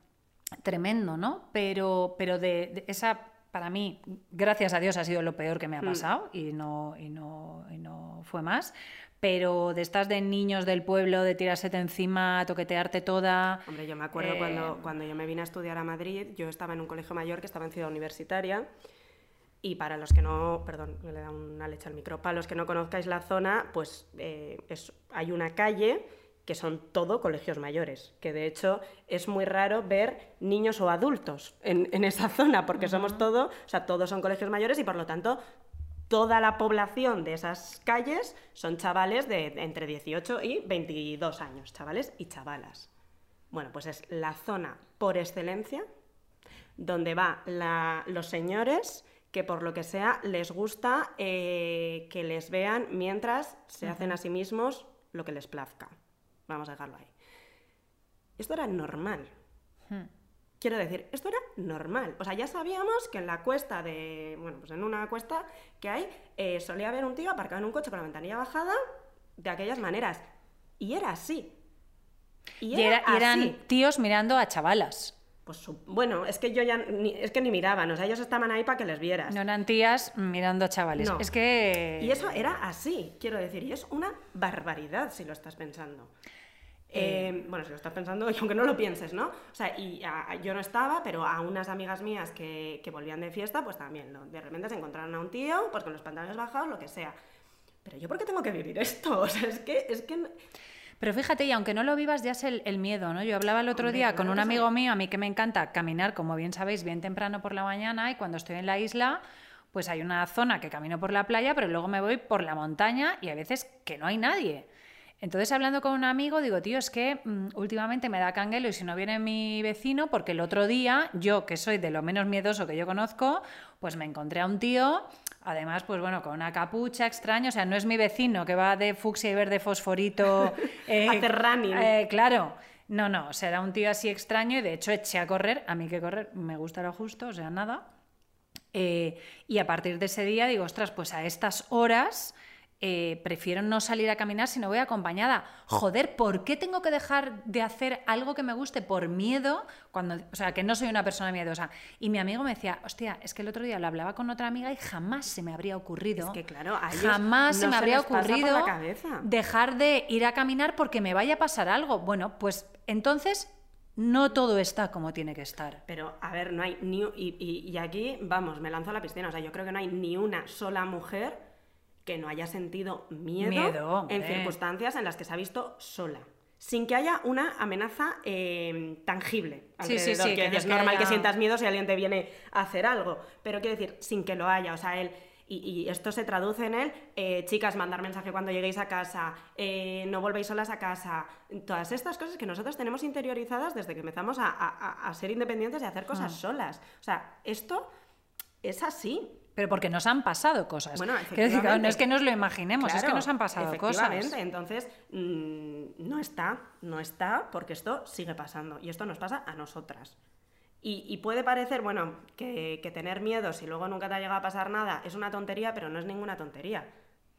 tremendo, ¿no? Pero, pero de, esa para mí, gracias a Dios, ha sido lo peor que me ha pasado y, no, y, no, y no fue más. Pero de estas de niños del pueblo, de tirársete encima, toquetearte toda. Hombre, yo me acuerdo cuando, cuando yo me vine a estudiar a Madrid, yo estaba en un colegio mayor que estaba en Ciudad Universitaria. Y para los que no, perdón, le da una leche al micro, para los que no conozcáis la zona, pues es, hay una calle que son todo colegios mayores, que de hecho es muy raro ver niños o adultos en, esa (laughs) zona, porque somos todo, o sea, todos son colegios mayores y por lo tanto toda la población de esas calles son chavales de entre 18 y 22 años, chavales y chavalas. Bueno, pues es la zona por excelencia donde van los señores que por lo que sea les gusta eh, que les vean mientras se hacen a sí mismos lo que les plazca. Vamos a dejarlo ahí. Esto era normal. Hmm. Quiero decir, esto era normal. O sea, ya sabíamos que en la cuesta de. Bueno, pues en una cuesta que hay, eh, solía haber un tío aparcado en un coche con la ventanilla bajada de aquellas maneras. Y era así. Y, eran tíos mirando a chavalas. Pues bueno, es que yo ya ni, es que ni miraban, o sea, ellos estaban ahí para que les vieras. No eran tías mirando a chavales. Es que y eso era así, quiero decir, y es una barbaridad si lo estás pensando. Eh, bueno, si lo estás pensando, (laughs) y aunque no lo pienses, ¿no? O sea, y yo no estaba, pero a unas amigas mías que, que volvían de fiesta, pues también, ¿no? De repente se encontraron a un tío, pues con los pantalones bajados, lo que sea. Pero yo, ¿por qué tengo que vivir esto? (laughs) O sea, es que... Es que... Pero fíjate, y aunque no lo vivas, ya es el, miedo, ¿no? Yo hablaba el otro día con un amigo mío, a mí que me encanta caminar, como bien sabéis, bien temprano por la mañana, y cuando estoy en la isla, pues hay una zona que camino por la playa, pero luego me voy por la montaña y a veces que no hay nadie. Entonces, hablando con un amigo, digo, tío, es que mm, últimamente me da canguelo y si no viene mi vecino, porque el otro día, yo, que soy de lo menos miedoso que yo conozco, pues me encontré a un tío, además, pues bueno, con una capucha extraña, o sea, no es mi vecino que va de fucsia y verde fosforito. (laughs) Eh. Eh, claro. No, no, será un tío así extraño y de hecho eché a correr, a mí que correr me gusta lo justo, o sea, nada. Eh, y a partir de ese día digo, ostras, pues a estas horas eh, prefiero no salir a caminar si no voy acompañada. Joder, ¿por qué tengo que dejar de hacer algo que me guste por miedo? Cuando, o sea, que no soy una persona miedosa. Y mi amigo me decía, hostia, es que el otro día lo hablaba con otra amiga y jamás se me habría ocurrido. Es que claro, jamás se me habría ocurrido dejar de ir a caminar porque me vaya a pasar algo. Bueno, pues entonces no todo está como tiene que estar. Pero, a ver, no hay ni... Y, y, aquí, vamos, me lanzo a la piscina. O sea, yo creo que no hay ni una sola mujer que no haya sentido miedo, en circunstancias en las que se ha visto sola. Sin que haya una amenaza eh, tangible. Sí, sí, sí, que, es normal que sientas miedo si alguien te viene a hacer algo. Pero quiero decir, sin que lo haya. O sea, él. Y, esto se traduce en él, eh, chicas, mandar mensaje cuando lleguéis a casa, eh, no volvéis solas a casa, todas estas cosas que nosotros tenemos interiorizadas desde que empezamos a, ser independientes y a hacer cosas ah. solas. O sea, esto es así pero porque nos han pasado cosas. Bueno, decir, no es que nos lo imaginemos, es que nos han pasado cosas. Entonces, mm, no está, no está, porque esto sigue pasando. Y esto nos pasa a nosotras. Y, puede parecer, bueno, que, que, tener miedo si luego nunca te ha llegado a pasar nada es una tontería, pero no es ninguna tontería.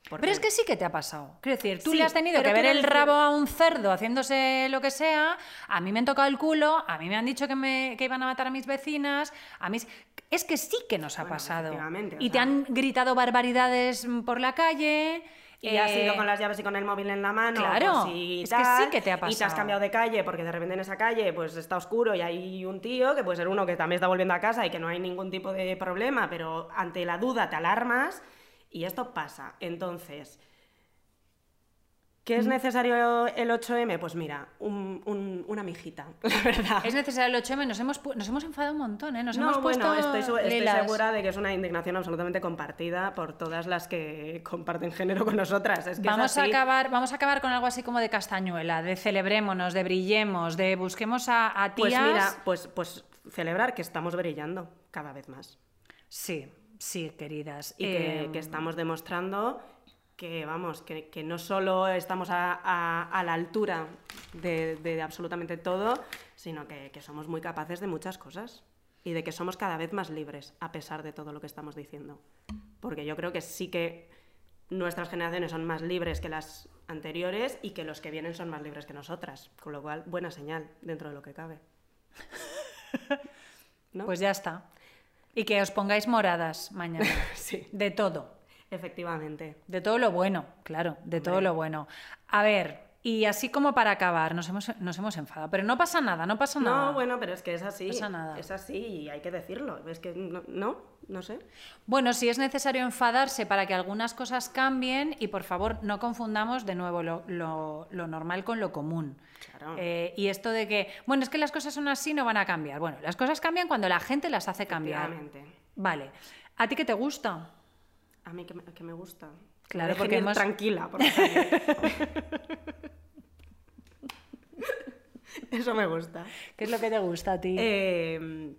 Pero es que sí que te ha pasado. Quiero decir, tú le has tenido que ver el rabo a un cerdo haciéndose lo que sea, a mí me han tocado el culo, a mí me han dicho que, me, que iban a matar a mis vecinas, a mí... Es que sí que nos ha pasado. Y te han gritado barbaridades por la calle... Y has ido con las llaves y con el móvil en la mano. Claro, es que sí que te ha pasado. Y te has cambiado de calle porque de repente en esa calle pues está oscuro y hay un tío que puede ser uno que también está volviendo a casa y que no hay ningún tipo de problema, pero ante la duda te alarmas y esto pasa. Entonces, ¿Qué es mm. necesario el 8M? Pues mira, una mijita, (laughs) la verdad. Es necesario el 8M, nos hemos, nos hemos enfadado un montón, ¿eh? Nos hemos puesto estoy, estoy segura de que es una indignación absolutamente compartida por todas las que comparten género con nosotras. Es que vamos, a acabar, vamos a acabar con algo así como de castañuela, de celebrémonos, de brillemos, de busquemos a, a tías... Pues mira, pues, pues celebrar que estamos brillando cada vez más. Sí, Sí, queridas. Y que, em, estamos demostrando que, vamos, que, no solo estamos a, la altura de, absolutamente todo, sino que, somos muy capaces de muchas cosas y de que somos cada vez más libres, a pesar de todo lo que estamos diciendo. Porque yo creo que sí que nuestras generaciones son más libres que las anteriores y que los que vienen son más libres que nosotras. Con lo cual, buena señal dentro de lo que cabe. (laughs) Pues ya está. Y que os pongáis moradas mañana. (laughs) Sí. De todo. Efectivamente. De todo lo bueno, claro, de todo lo bueno. A ver, y así como para acabar, nos hemos, nos hemos enfadado, pero no pasa nada, no pasa nada. No, bueno, pero es que es así. pasa nada. Es así y hay que decirlo. Es que no, no, no sé. Bueno, si es necesario enfadarse para que algunas cosas cambien y por favor no confundamos de nuevo lo, lo- lo normal con lo común. Claro. Eh, y esto de que, bueno, es que las cosas son así, no van a cambiar. Bueno, las cosas cambian cuando la gente las hace cambiar. Vale. ¿A ti qué te gusta? A mí que me, que me gusta. Claro, dejen porque ir hemos- tranquila por. (laughs) Eso me gusta. ¿Qué es lo que te gusta a ti? Eh,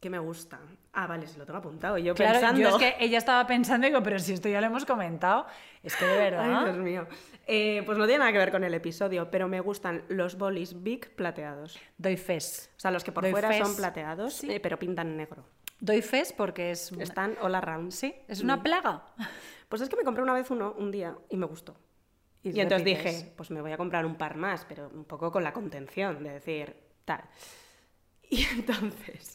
¿Qué me gusta? Ah, vale, se lo tengo apuntado. Yo claro, pensando... yo es que ella estaba pensando y digo, pero si esto ya lo hemos comentado, es que de verdad. Ay, Dios mío. Eh, pues no tiene nada que ver con el episodio, pero me gustan los bolis big plateados. Doy fes. O sea, los que por Doy fuera fes. son plateados, Sí. eh, pero pintan negro. Doy fes porque es. Están all around. Sí, es una plaga. Pues es que me compré una vez uno un día y me gustó. Y Y, entonces repites. dije, pues me voy a comprar un par más, pero un poco con la contención de decir tal. Y (laughs) entonces,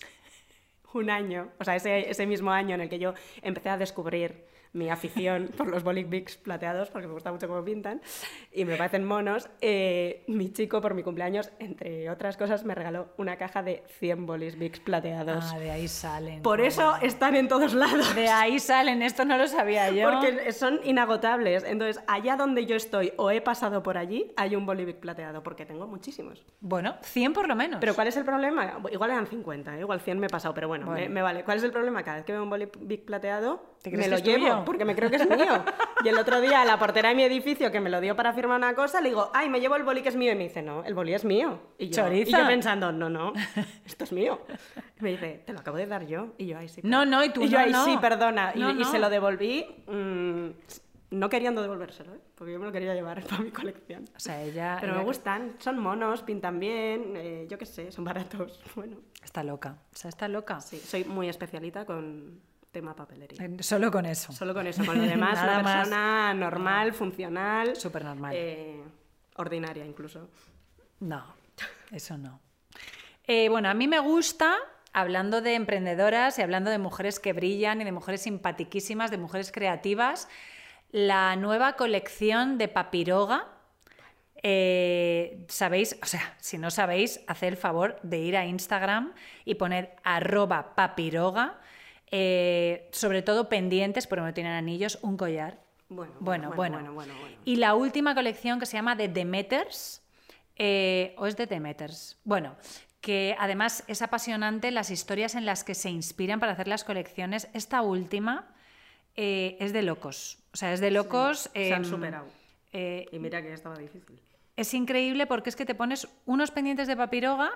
un año, o sea, ese, ese mismo año en el que yo empecé a descubrir mi afición por los Bolic Bigs plateados, porque me gusta mucho cómo pintan, y me parecen monos, eh, mi chico por mi cumpleaños, entre otras cosas, me regaló una caja de 100 Bolis Bigs plateados. Ah, de ahí salen. por eso están en todos lados. De ahí salen, esto no lo sabía yo. Porque son inagotables. Entonces, allá donde yo estoy o he pasado por allí, hay un bolivic plateado, porque tengo muchísimos. Bueno, 100 por lo menos. Pero ¿cuál es el problema? Igual eran 50, ¿eh? igual 100 me he pasado, pero bueno, Bueno. Me, me vale. ¿Cuál es el problema? Cada vez que veo un bolivic plateado, ¿Te crees me que lo es llevo, tuyo? Porque me creo que es mío. Y el otro día, la portera de mi edificio, que me lo dio para firmar una cosa, le digo, ay, me llevo el boli que es mío. Y me dice, no, el boli es mío. Y yo, y yo pensando, no, no, (laughs) esto es mío. Y me dice, te lo acabo de dar yo. Y yo, ay, sí. No, perdona". no, y tú yo, no, ay, no. sí, perdona. Y, No, y no. se lo devolví, mm, no queriendo devolvérselo, ¿eh? porque yo me lo quería llevar (laughs) para mi colección. O sea, ella. Pero ella me gustan, son monos, pintan bien, eh, yo qué sé, son baratos. (laughs) Bueno, Está loca. O sea, está loca. sí, soy muy especialita con tema papelería. Solo con eso. Solo con eso, con lo (laughs) demás, Nada una más. persona normal, funcional. Súper normal. eh, ordinaria incluso. No, eso no. Eh, bueno, a mí me gusta, hablando de emprendedoras y hablando de mujeres que brillan y de mujeres simpatiquísimas, de mujeres creativas, la nueva colección de Papiroga. Eh, sabéis, o sea, si no sabéis, haced el favor de ir a Instagram y poner arroba papiroga, eh, sobre todo pendientes, porque no tienen anillos, un collar. Bueno, Bueno, bueno. bueno, bueno, bueno. Y la última colección que se llama The Demeters, eh, o es de Demeters, bueno, que además es apasionante las historias en las que se inspiran para hacer las colecciones. Esta última eh, es de locos, o sea, es de locos. Se han em, superado. Y mira que ya estaba difícil. es increíble porque es que te pones unos pendientes de papiroga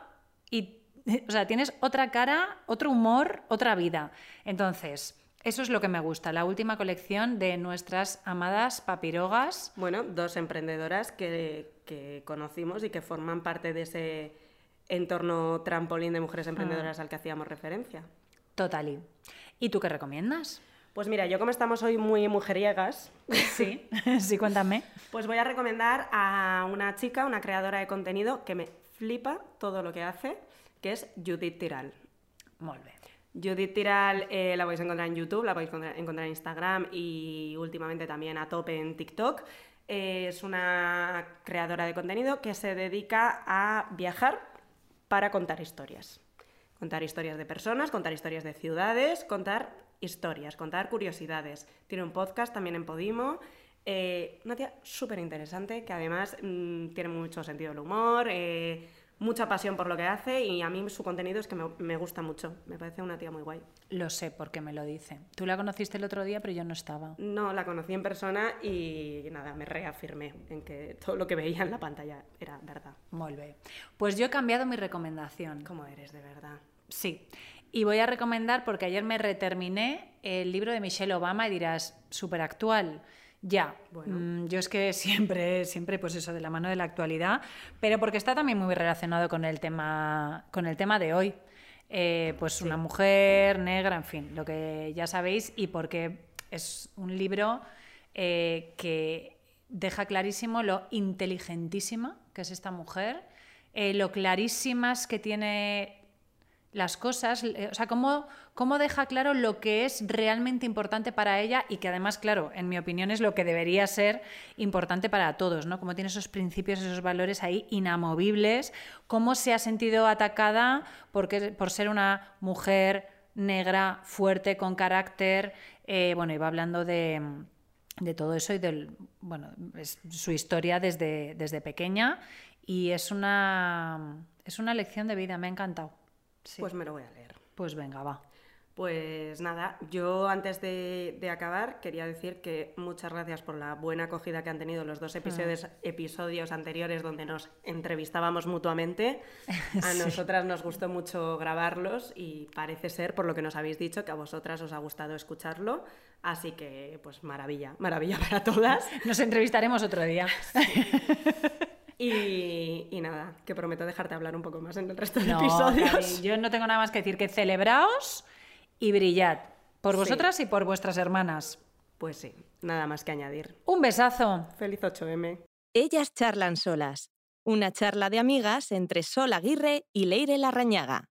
y, (laughs) o sea, tienes otra cara, otro humor, otra vida. Entonces, eso es lo que me gusta, la última colección de nuestras amadas papirogas. Bueno, dos emprendedoras que, que conocimos y que forman parte de ese entorno trampolín de mujeres emprendedoras al que hacíamos referencia. Totally. ¿Y tú qué recomiendas? Pues mira, yo como estamos hoy muy mujeriegas, Sí, (laughs) sí, cuéntame. pues voy a recomendar a una chica, una creadora de contenido que me flipa todo lo que hace, que es Judith Tiral. Bien. Judith Tiral eh, la podéis encontrar en YouTube, la podéis encontrar encontrar en Instagram y últimamente también a tope en TikTok. Eh, es una creadora de contenido que se dedica a viajar para contar historias. Contar historias de personas, contar historias de ciudades, contar historias, contar curiosidades. Tiene un podcast también en Podimo. Eh, una tía súper interesante que además mm, tiene mucho sentido del humor, eh, mucha pasión por lo que hace y a mí su contenido es que me, me gusta mucho. Me parece una tía muy guay. Lo sé porque me lo dice. Tú la conociste el otro día, pero yo no estaba. No, la conocí en persona y nada, me reafirmé en que todo lo que veía en la pantalla era verdad. Muy bien. Pues yo he cambiado mi recomendación. ¿Cómo eres de verdad? Sí. Y voy a recomendar, porque ayer me reterminé el libro de Michelle Obama y dirás, súper actual. Ya, Bueno. Mm, yo es que (laughs) siempre, siempre, pues eso, de la mano de la actualidad, pero porque está también muy relacionado con el tema, con el tema de hoy. Eh, pues una mujer negra, en fin, lo que ya sabéis, y porque es un libro eh, que deja clarísimo lo inteligentísima que es esta mujer, eh, lo clarísimas que tiene las cosas, eh, o sea, cómo, cómo deja claro lo que es realmente importante para ella y que además, claro, en mi opinión es lo que debería ser importante para todos, ¿no? Cómo tiene esos principios, esos valores ahí inamovibles, cómo se ha sentido atacada porque, por ser una mujer negra, fuerte, con carácter, eh, bueno, iba hablando de, de todo eso y del, bueno, su historia desde, desde pequeña y es una, es una lección de vida, me ha encantado. Pues me lo voy a leer. Pues venga, va. Pues nada, yo antes de, acabar quería decir que muchas gracias por la buena acogida que han tenido los dos episodios, episodios anteriores donde nos entrevistábamos mutuamente. A (laughs) nosotras nos gustó mucho grabarlos y parece ser, por lo que nos habéis dicho, que a vosotras os ha gustado escucharlo. Así que, pues maravilla, maravilla (laughs) para todas. Nos entrevistaremos otro día. (laughs) Y, nada, que prometo dejarte hablar un poco más en el resto de episodios. yo no tengo nada más que decir que celebraos y brillad. Por vosotras y por vuestras hermanas. Pues sí, nada más que añadir. Un besazo. Feliz 8M. Ellas charlan solas. Una charla de amigas entre Sol Aguirre y Leire Larrañaga.